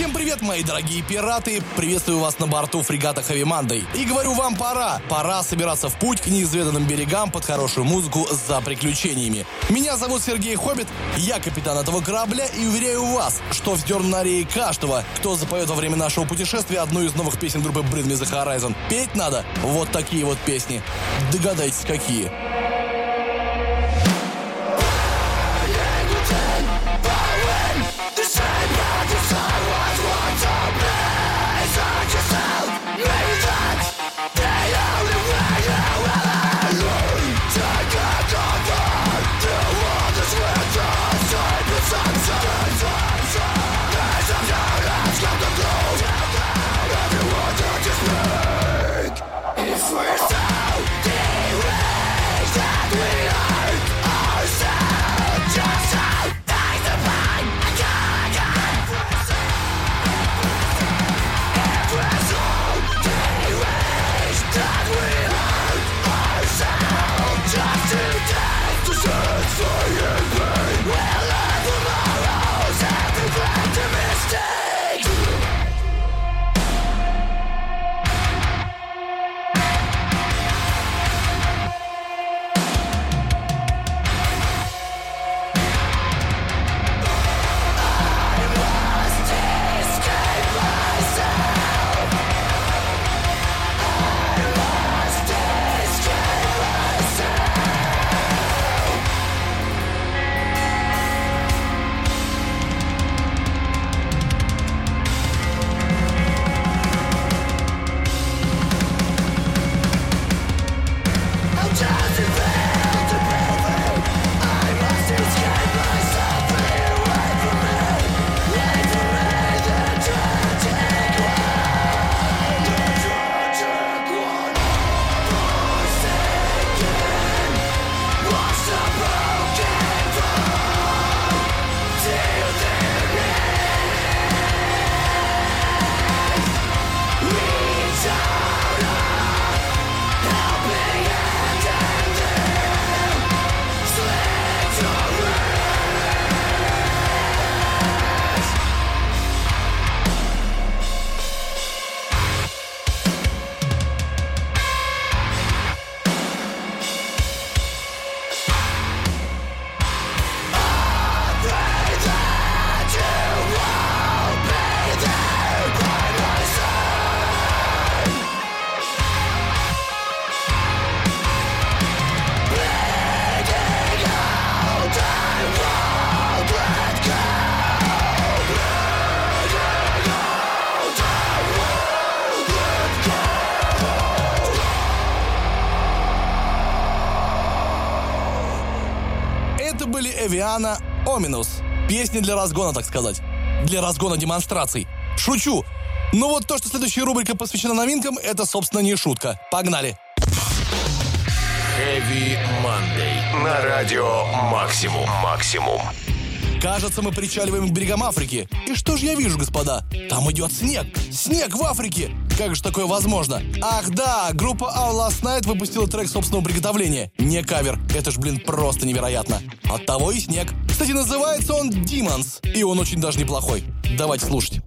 Всем привет, мои дорогие пираты! Приветствую вас на борту фрегата Monday. И говорю вам пора. Пора собираться в путь к неизведанным берегам под хорошую музыку за приключениями. Меня зовут Сергей Хоббит, я капитан этого корабля и уверяю вас, что вздерну на рее каждого, кто запоет во время нашего путешествия одну из новых песен группы Bring Me The Horizon. Петь надо вот такие вот песни. Догадайтесь, какие. Эвиана Оминус. Песни для разгона, так сказать. Для разгона демонстраций. Шучу. Но вот то, что следующая рубрика посвящена новинкам, это, собственно, не шутка. Погнали. Heavy Monday. На радио Максимум. Максимум. Кажется, мы причаливаем к берегам Африки. И что же я вижу, господа? Там идет снег. Снег в Африке. Как же такое возможно? Ах да, группа Our Last Night выпустила трек собственного приготовления. Не кавер. Это ж, блин, просто невероятно. От того и снег. Кстати, называется он Demons. И он очень даже неплохой. Давайте слушать.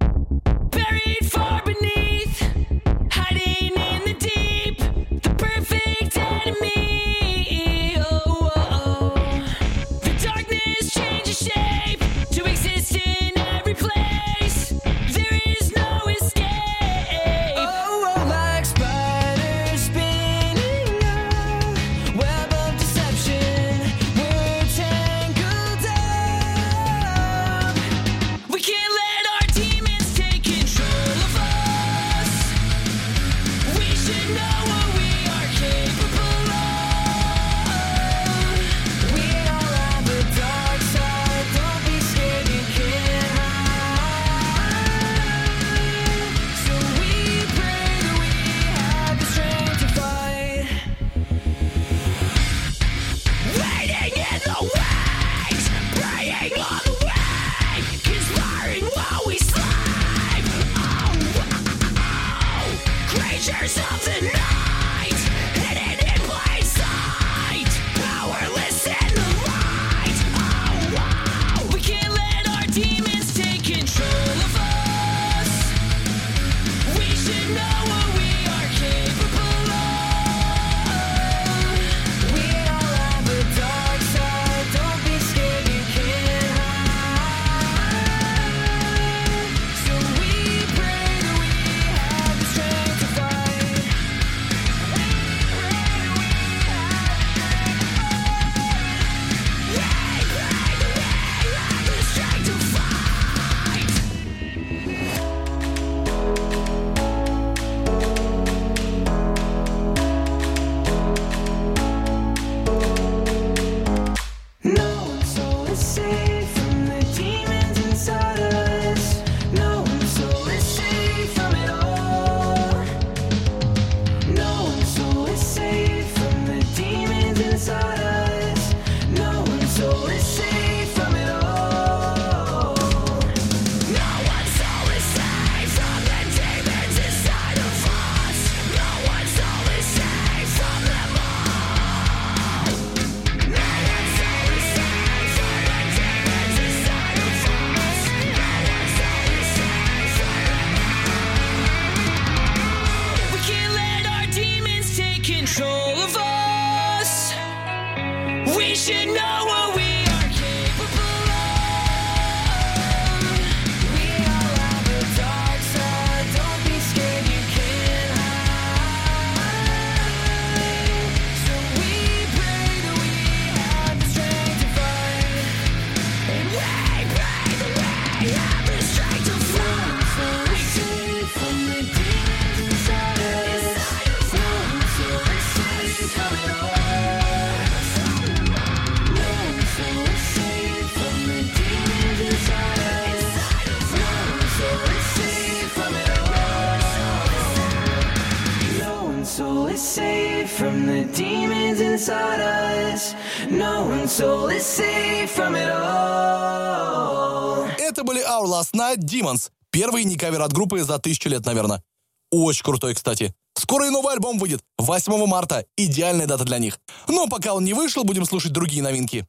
Night Demons. Первый не кавер от группы за тысячу лет, наверное. Очень крутой, кстати. Скоро и новый альбом выйдет. 8 марта. Идеальная дата для них. Но пока он не вышел, будем слушать другие новинки.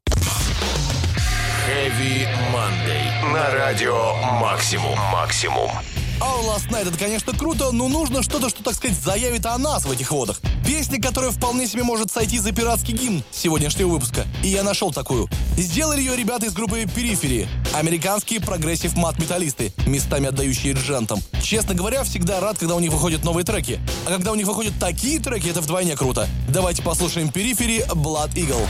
Heavy Monday. На радио Максимум. Максимум. Our Last Night это, конечно, круто, но нужно что-то, что, так сказать, заявит о нас в этих водах. Песня, которая вполне себе может сойти за пиратский гимн сегодняшнего выпуска. И я нашел такую. Сделали ее ребята из группы Периферии. Американские прогрессив мат-металлисты, местами отдающие джентам. Честно говоря, всегда рад, когда у них выходят новые треки. А когда у них выходят такие треки, это вдвойне круто. Давайте послушаем Периферии Blood Eagle.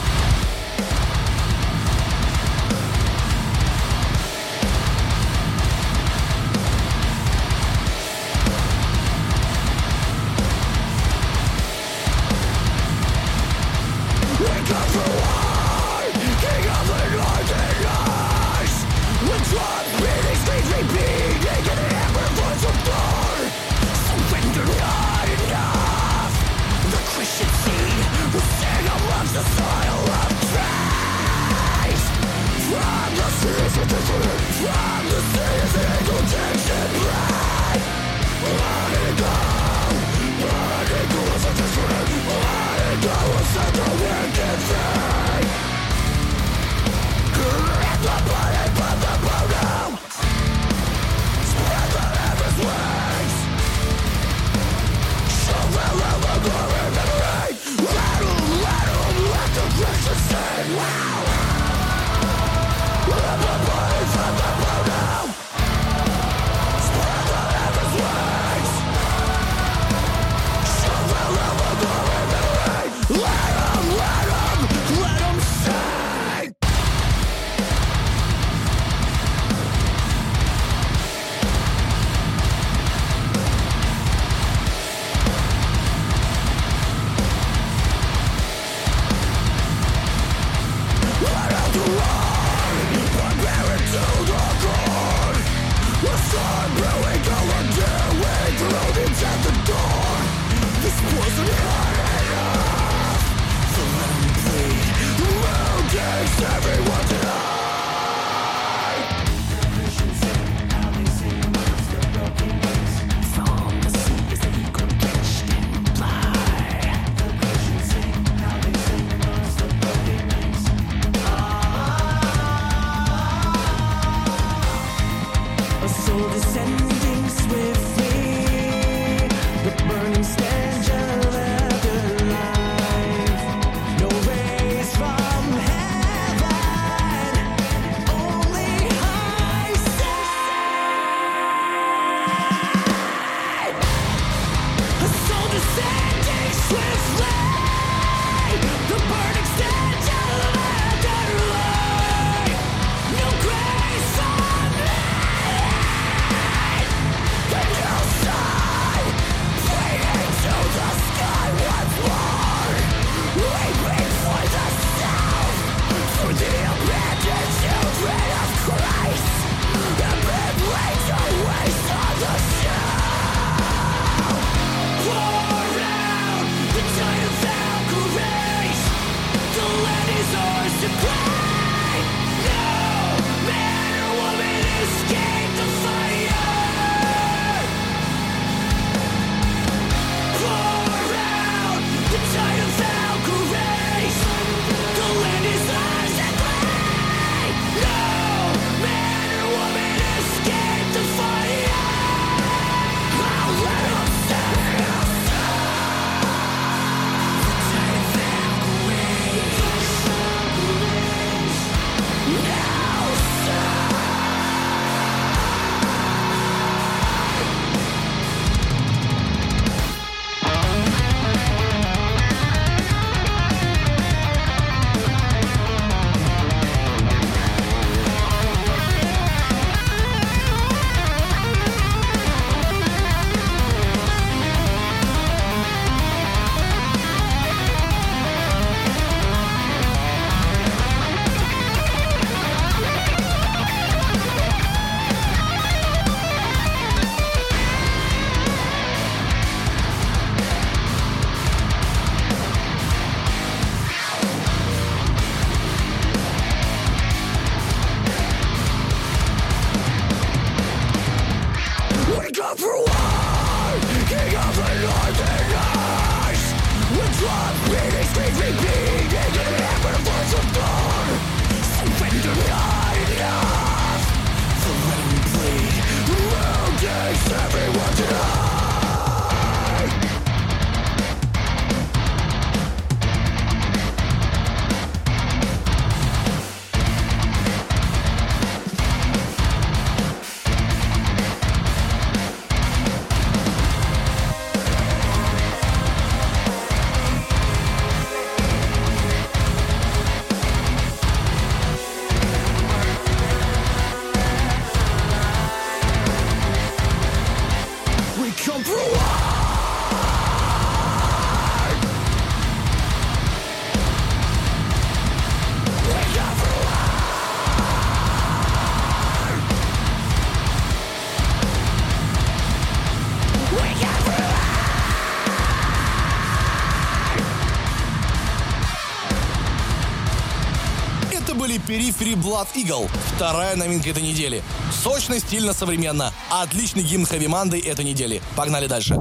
Blood Eagle. Вторая новинка этой недели. Сочно, стильно, современно. Отличный гимн Хэви Манды этой недели. Погнали дальше.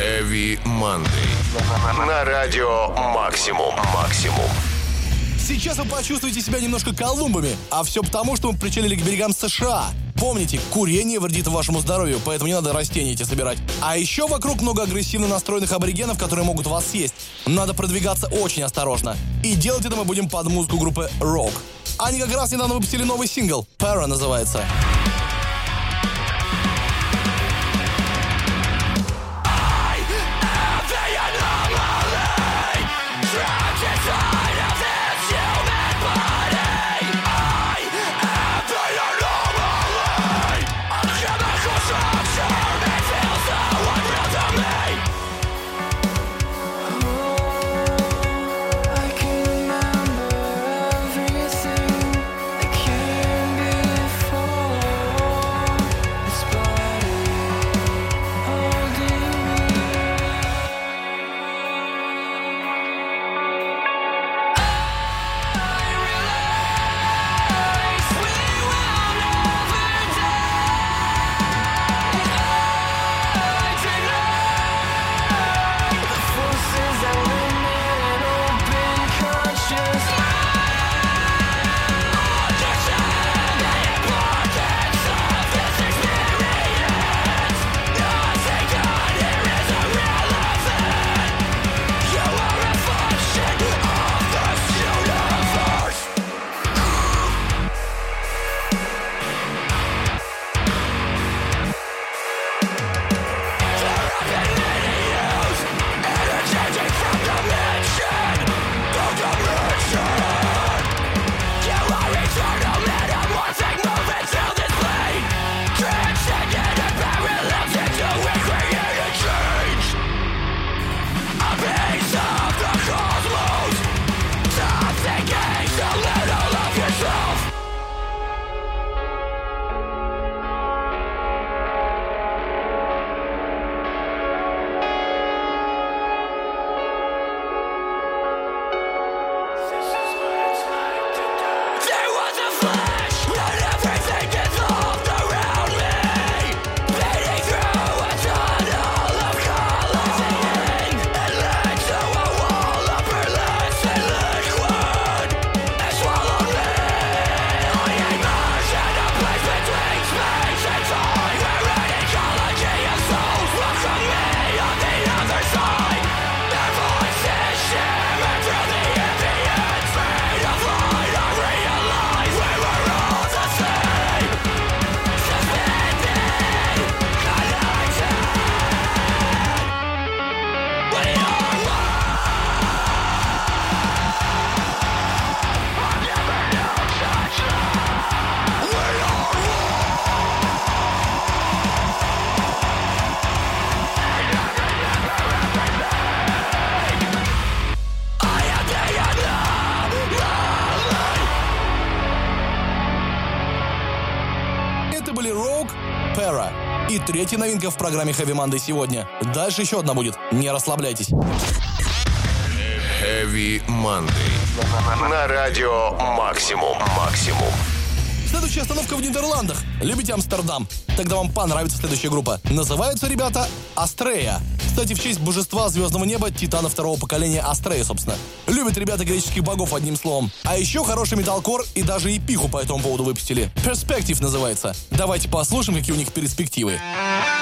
Heavy Monday. На радио «Максимум». «Максимум». Сейчас вы почувствуете себя немножко колумбами, а все потому, что мы причалили к берегам США. Помните, курение вредит вашему здоровью, поэтому не надо растения эти собирать. А еще вокруг много агрессивно настроенных аборигенов, которые могут вас съесть. Надо продвигаться очень осторожно. И делать это мы будем под музыку группы Rock. Они как раз недавно выпустили новый сингл. Пара называется. праздника в программе Heavy Monday сегодня. Дальше еще одна будет. Не расслабляйтесь. Heavy Monday. На радио «Максимум». «Максимум». Следующая остановка в Нидерландах. Любите Амстердам? Тогда вам понравится следующая группа. Называются ребята «Астрея». Кстати, в честь божества звездного неба, титана второго поколения Астрея, собственно. Любят ребята греческих богов, одним словом. А еще хороший металкор и даже эпиху по этому поводу выпустили. Перспектив называется. Давайте послушаем, какие у них перспективы. Перспективы.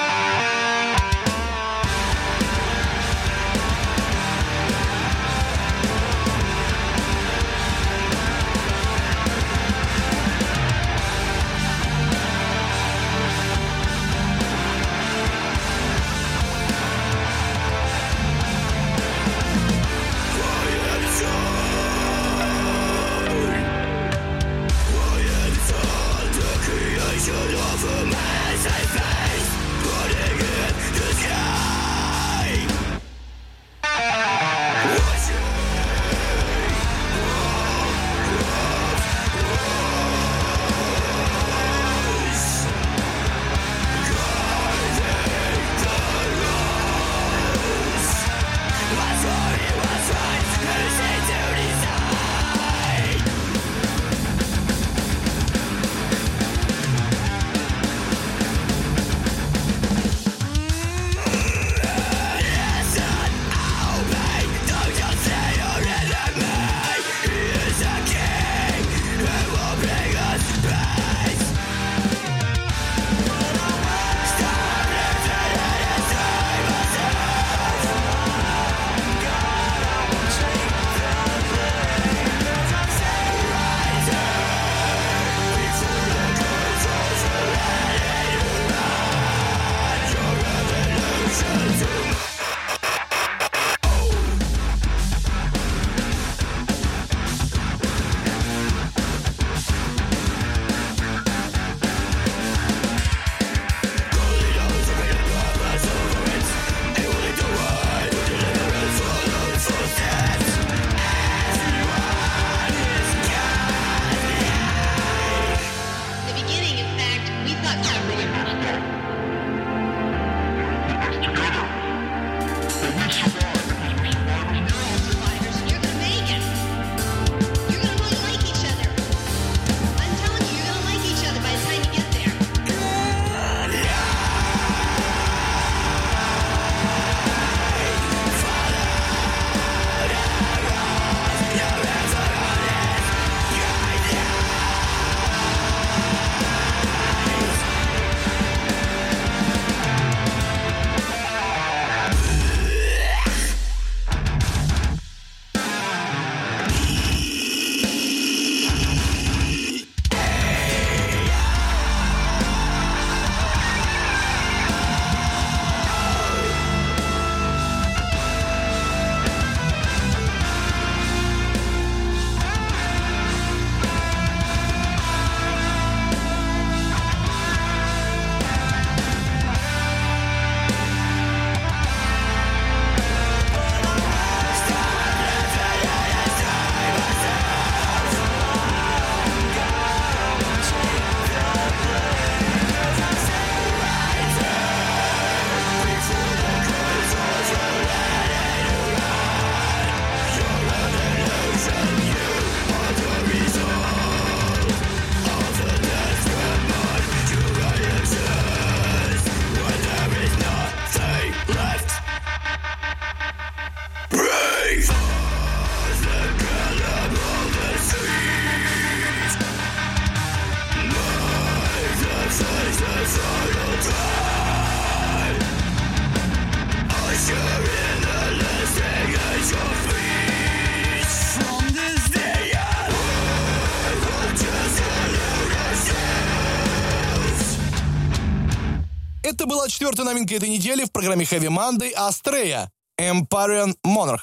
Четвертая новинка этой недели в программе Heavy Monday Астрея Empyrean Monarch.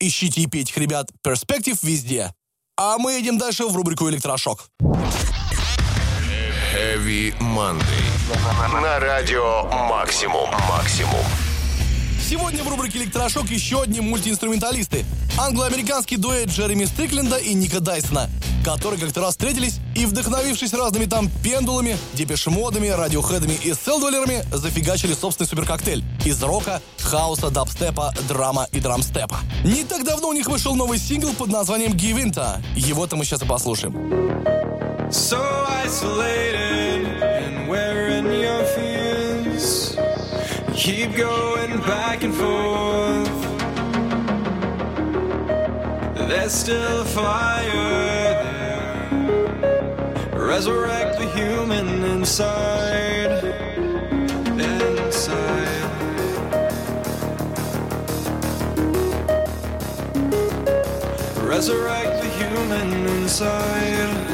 Ищите и пейте, ребят, Perspective везде. А мы едем дальше в рубрику «Электрошок». Heavy Monday. На радио Максимум. Максимум. Сегодня в рубрике «Электрошок» еще одни мультиинструменталисты. Англо-американский дуэт Джереми Стрикленда и Ника Дайсона, которые как-то раз встретились и, вдохновившись разными там пендулами, депешмодами, радиохедами и селдвеллерами, зафигачили собственный суперкоктейль из рока, хаоса, дабстепа, драма и драмстепа. Не так давно у них вышел новый сингл под названием «Гивинта». Его-то мы сейчас и послушаем. So isolated. keep going back and forth. There's still a fire there. Resurrect the human inside. Inside. Resurrect the human inside.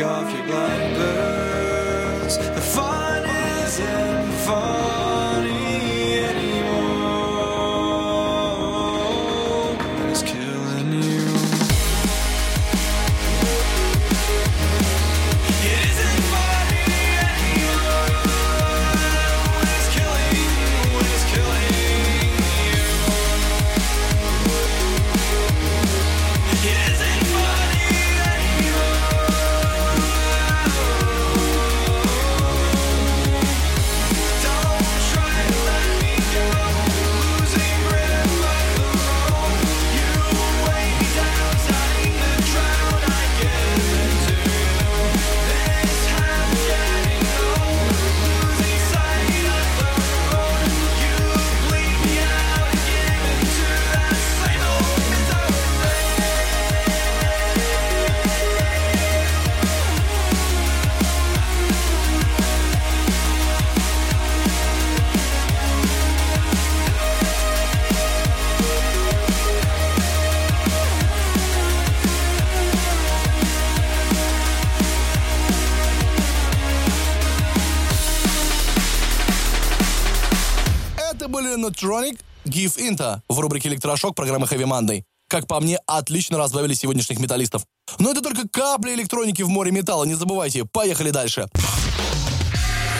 Off your blinders. Electronic Give Into в рубрике «Электрошок» программы Heavy Monday. Как по мне, отлично разбавили сегодняшних металлистов. Но это только капли электроники в море металла, не забывайте. Поехали дальше.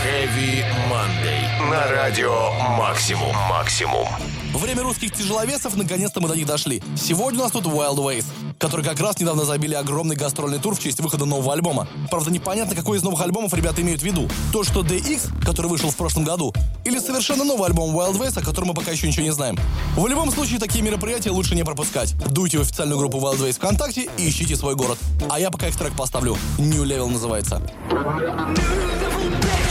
Heavy Monday на радио «Максимум». «Максимум». Время русских тяжеловесов, наконец-то мы до них дошли. Сегодня у нас тут Wild Ways которые как раз недавно забили огромный гастрольный тур в честь выхода нового альбома. Правда, непонятно, какой из новых альбомов ребята имеют в виду. То, что DX, который вышел в прошлом году, или совершенно новый альбом Wild Ways, о котором мы пока еще ничего не знаем. В любом случае, такие мероприятия лучше не пропускать. Дуйте в официальную группу Wild Ways ВКонтакте и ищите свой город. А я пока их трек поставлю. New Level называется. Look,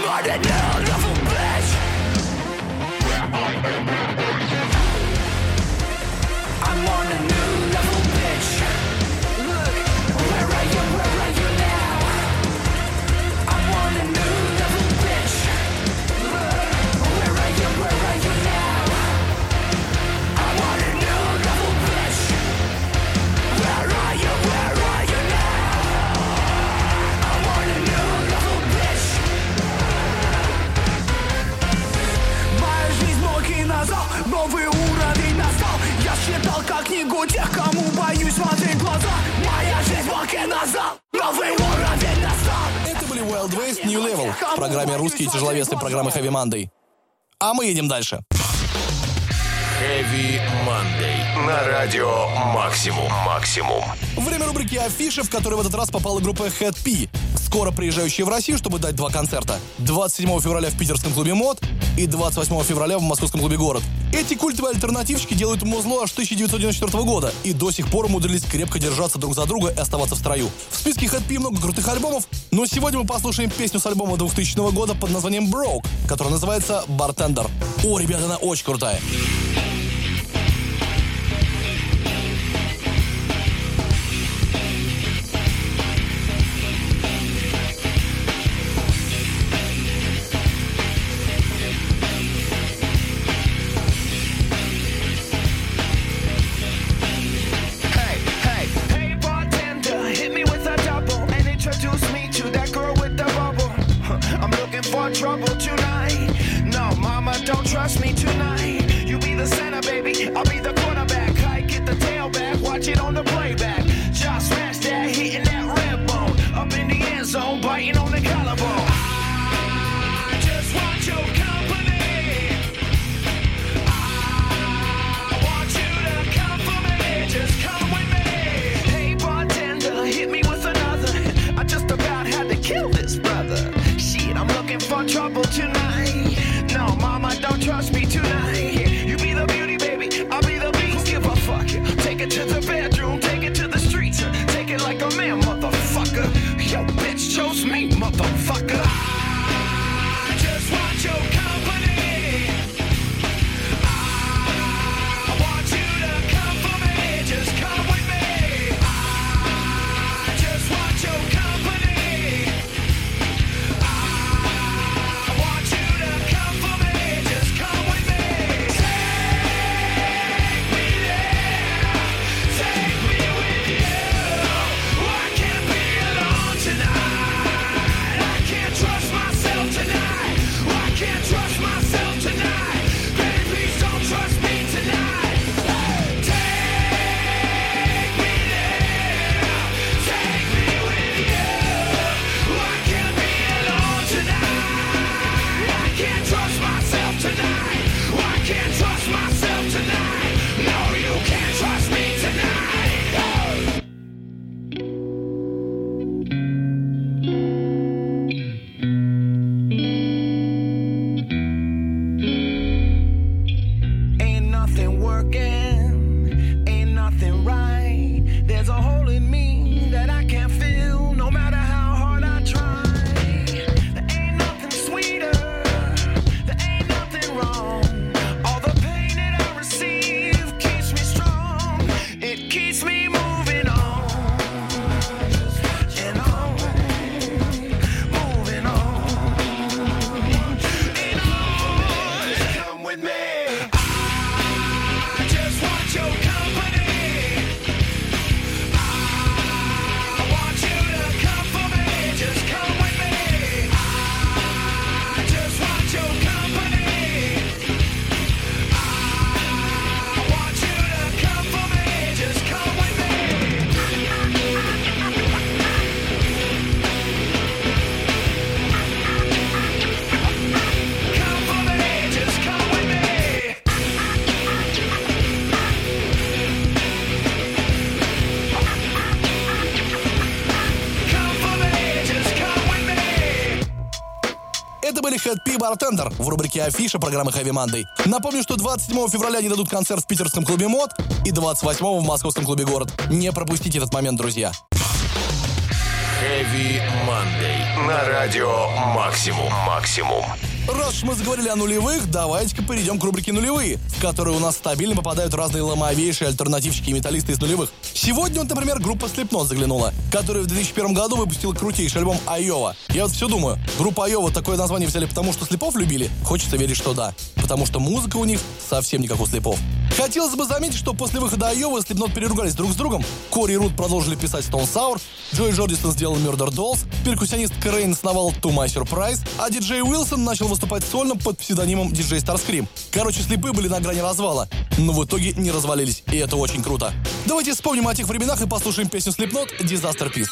I'm on a книгу тех, кому боюсь смотреть в глаза. Моя жизнь ноги назад, новый уровень настал. Это были Wild Ways New Level в программе «Русские тяжеловесы» программы Heavy Monday. А мы едем дальше. Heavy Monday. На радио Максимум. Максимум. Время рубрики «Афиши», в которой в этот раз попала группа Head P, скоро приезжающая в Россию, чтобы дать два концерта. 27 февраля в питерском клубе МОД и 28 февраля в московском клубе «Город». Эти культовые альтернативщики делают музло аж 1994 года и до сих пор умудрились крепко держаться друг за друга и оставаться в строю. В списке Head P много крутых альбомов, но сегодня мы послушаем песню с альбома 2000 года под названием «Broke», которая называется «Бартендер». О, ребята, она очень крутая. P Bartender в рубрике Афиша программы Heavy Monday. Напомню, что 27 февраля они дадут концерт в питерском клубе МОД и 28 в московском клубе Город. Не пропустите этот момент, друзья. Heavy Monday. На радио Максимум. Максимум. Раз уж мы заговорили о нулевых, давайте-ка перейдем к рубрике «Нулевые», в которую у нас стабильно попадают разные ломовейшие альтернативщики и металлисты из нулевых. Сегодня, например, группа Slipknot заглянула, которая в 2001 году выпустила крутейший альбом «Айова». Я вот все думаю, группа «Айова» такое название взяли потому, что слепов любили? Хочется верить, что да. Потому что музыка у них совсем не как у слепов. Хотелось бы заметить, что после выхода Айова Slipknot переругались друг с другом. Кори и Рут продолжили писать Stone Sour, Джой Джордисон сделал Murder Dolls, перкуссионист Крейн сновал To My Surprise, а диджей Уилсон начал выступать сольно под псевдонимом диджей Starscream. Короче, слепые были на грани развала, но в итоге не развалились, и это очень круто. Давайте вспомним о тех временах и послушаем песню Slipknot Disaster Piece.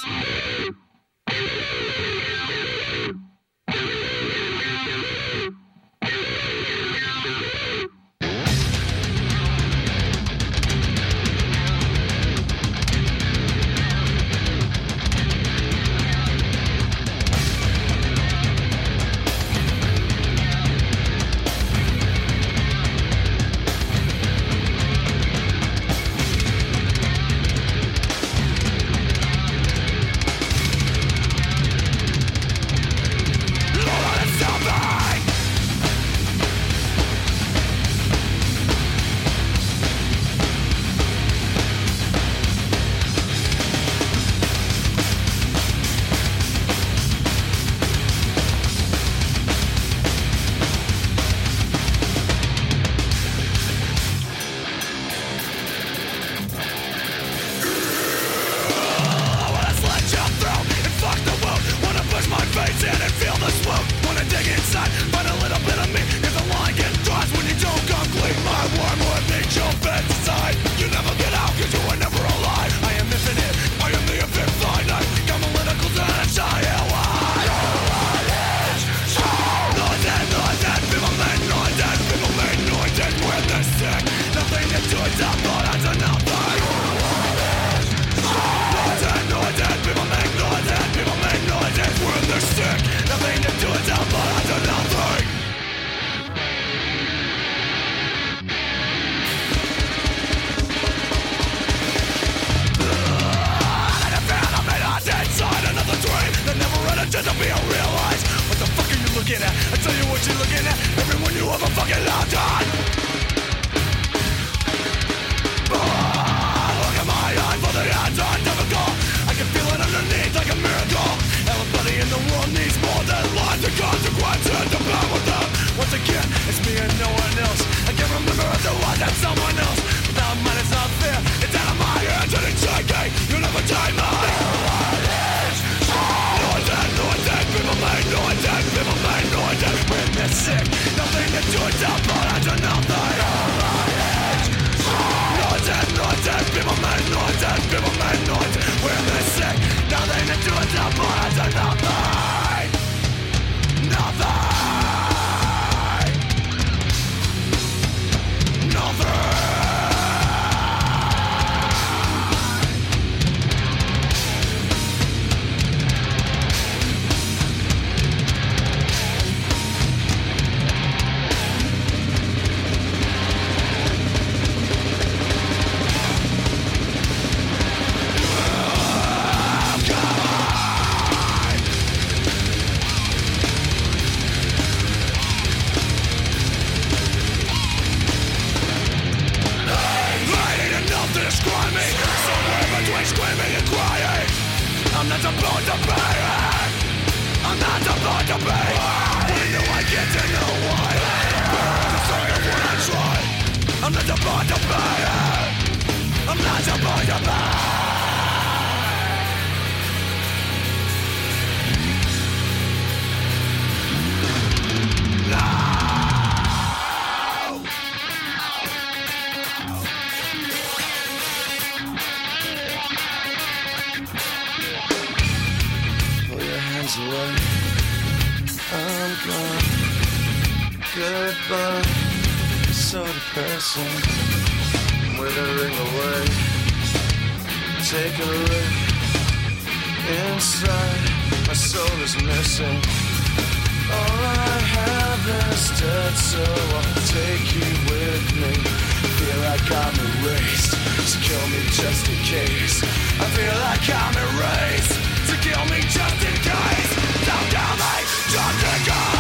So depressing. Withering away. Take a look inside. My soul is missing. All I have is dead, so I'll take you with me. Feel like I'm erased. So kill me just in case. I feel like I'm erased. So kill me just in case. Don't kill me just in case.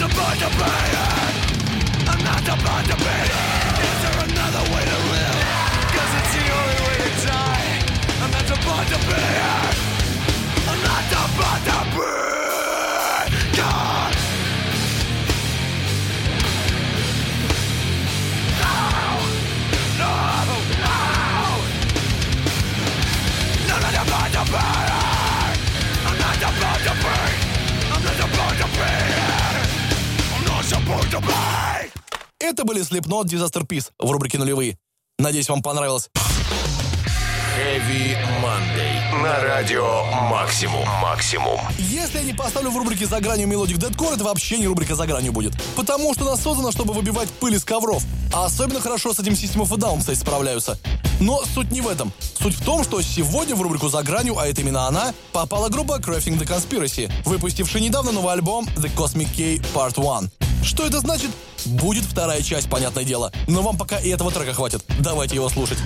Not about to pay. I'm not about to pay. Is there another way to live? Cause it's the only way to die. I'm not about to pay. I'm not about to pay. Это были Slipknot Disasterpiece в рубрике «Нулевые». Надеюсь, вам понравилось. Heavy Monday. На радио Максимум. Максимум. Если я не поставлю в рубрике «За гранью melodic deathcore», это вообще не рубрика «За гранью» будет. Потому что она создана, чтобы выбивать пыль из ковров. А особенно хорошо с этим System of a Down, кстати, справляются. Но суть не в этом. Суть в том, что сегодня в рубрику «За гранью», а это именно она, попала группа Crafting the Conspiracy, выпустившая недавно новый альбом The Cosmic Key Part 1. Что это значит? Будет вторая часть, понятное дело. Но вам пока и этого трека хватит. Давайте его слушать.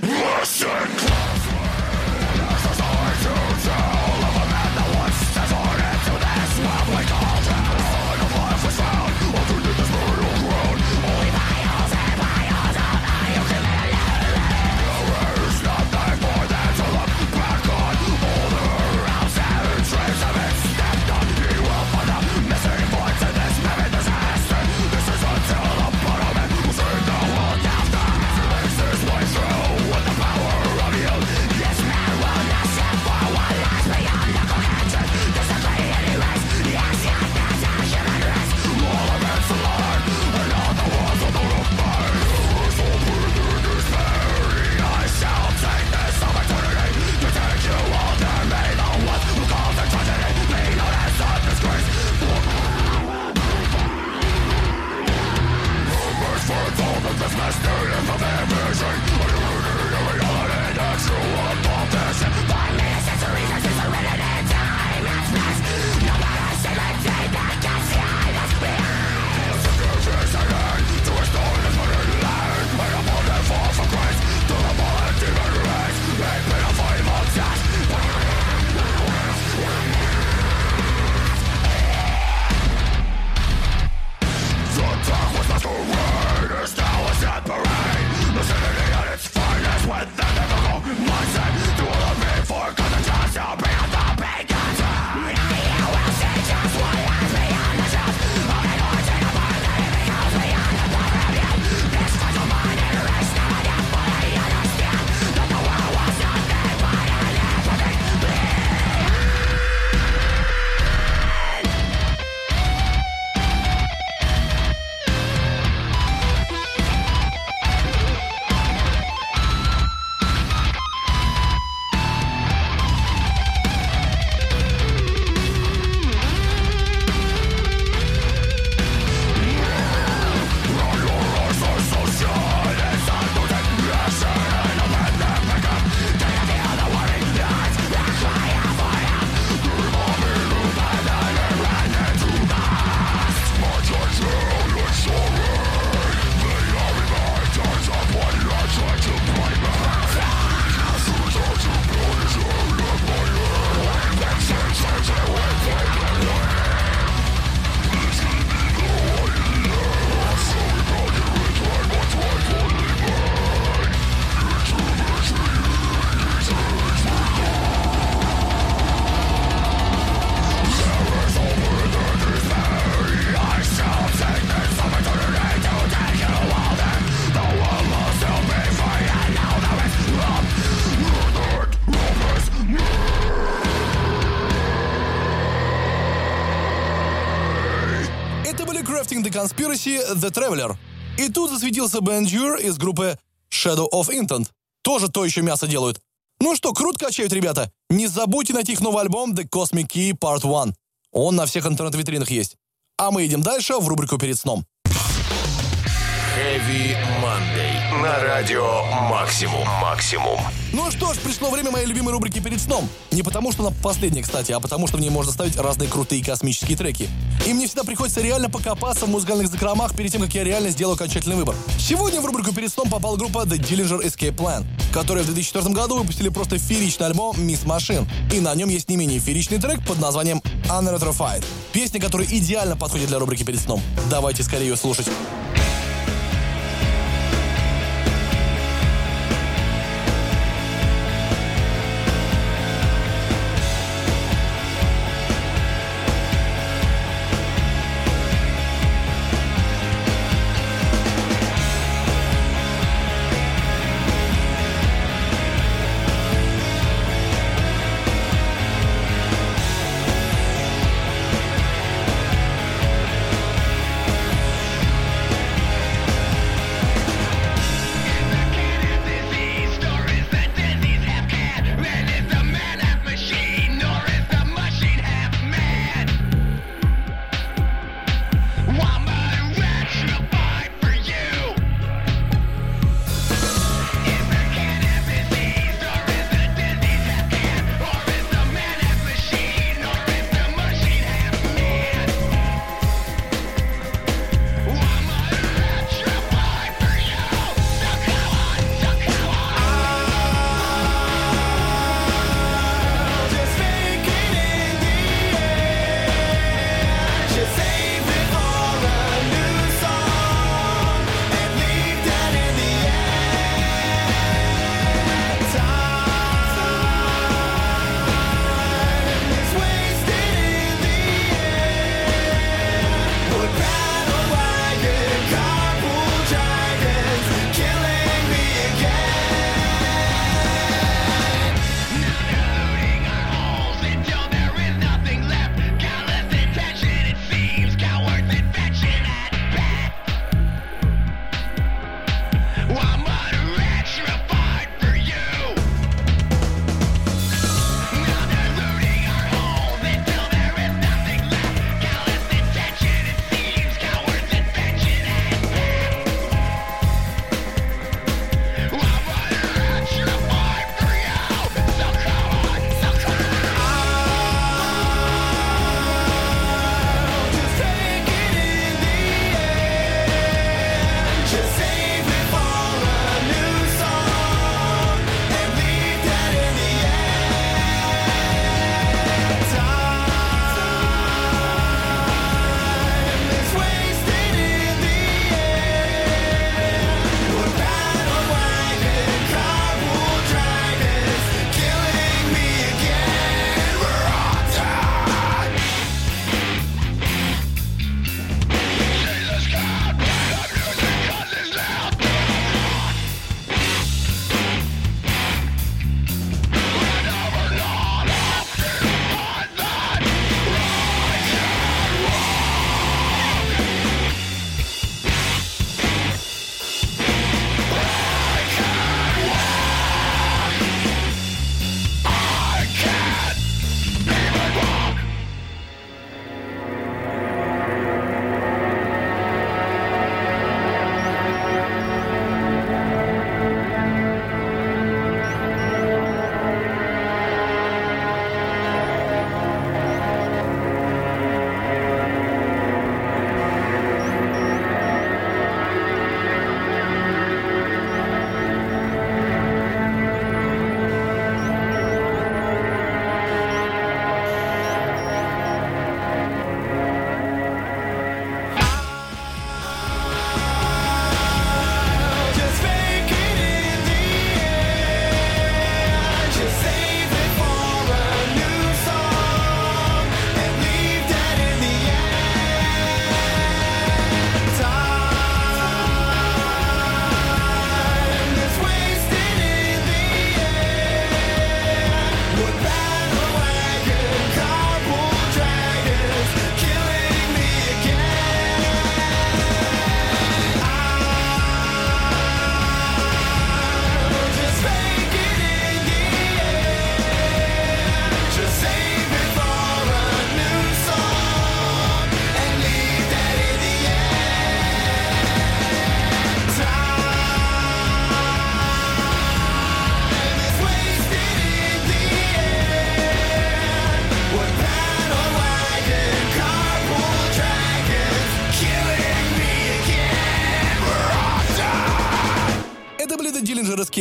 The Conspiracy, The Traveler. И тут засветился Бенджур из группы Shadow of Intent. Тоже то еще мясо делают. Ну что, круто качают ребята. Не забудьте найти их новый альбом The Cosmic Key Part 1. Он на всех интернет-витринах есть. А мы идем дальше в рубрику «Перед сном». Heavy Monday. На радио Максимум. Максимум. Ну что ж, пришло время моей любимой рубрики «Перед сном». Не потому, что она последняя, кстати, а потому, что в ней можно ставить разные крутые космические треки. И мне всегда приходится реально покопаться в музыкальных закромах перед тем, как я реально сделаю окончательный выбор. Сегодня в рубрику «Перед сном» попала группа The Dillinger Escape Plan, которые в 2004 году выпустили просто фееричный альбом «Miss Machine». И на нем есть не менее фееричный трек под названием Unretrofied. Песня, которая идеально подходит для рубрики «Перед сном». Давайте скорее ее слушать.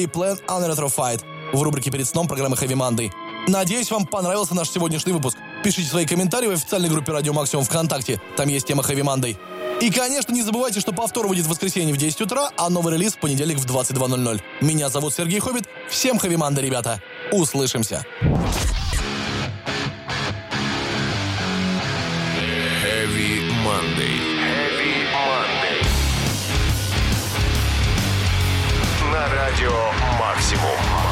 Escape Plan Unretrofied в рубрике «Перед сном» программы Heavy Monday. Надеюсь, вам понравился наш сегодняшний выпуск. Пишите свои комментарии в официальной группе Радио Максимум ВКонтакте. Там есть тема Heavy Monday. И, конечно, не забывайте, что повтор выйдет в воскресенье в 10 утра, а новый релиз в понедельник в 22.00. Меня зовут Сергей Хоббит. Всем Heavy Monday, ребята. Услышимся. Heavy Monday. Радио Максимум.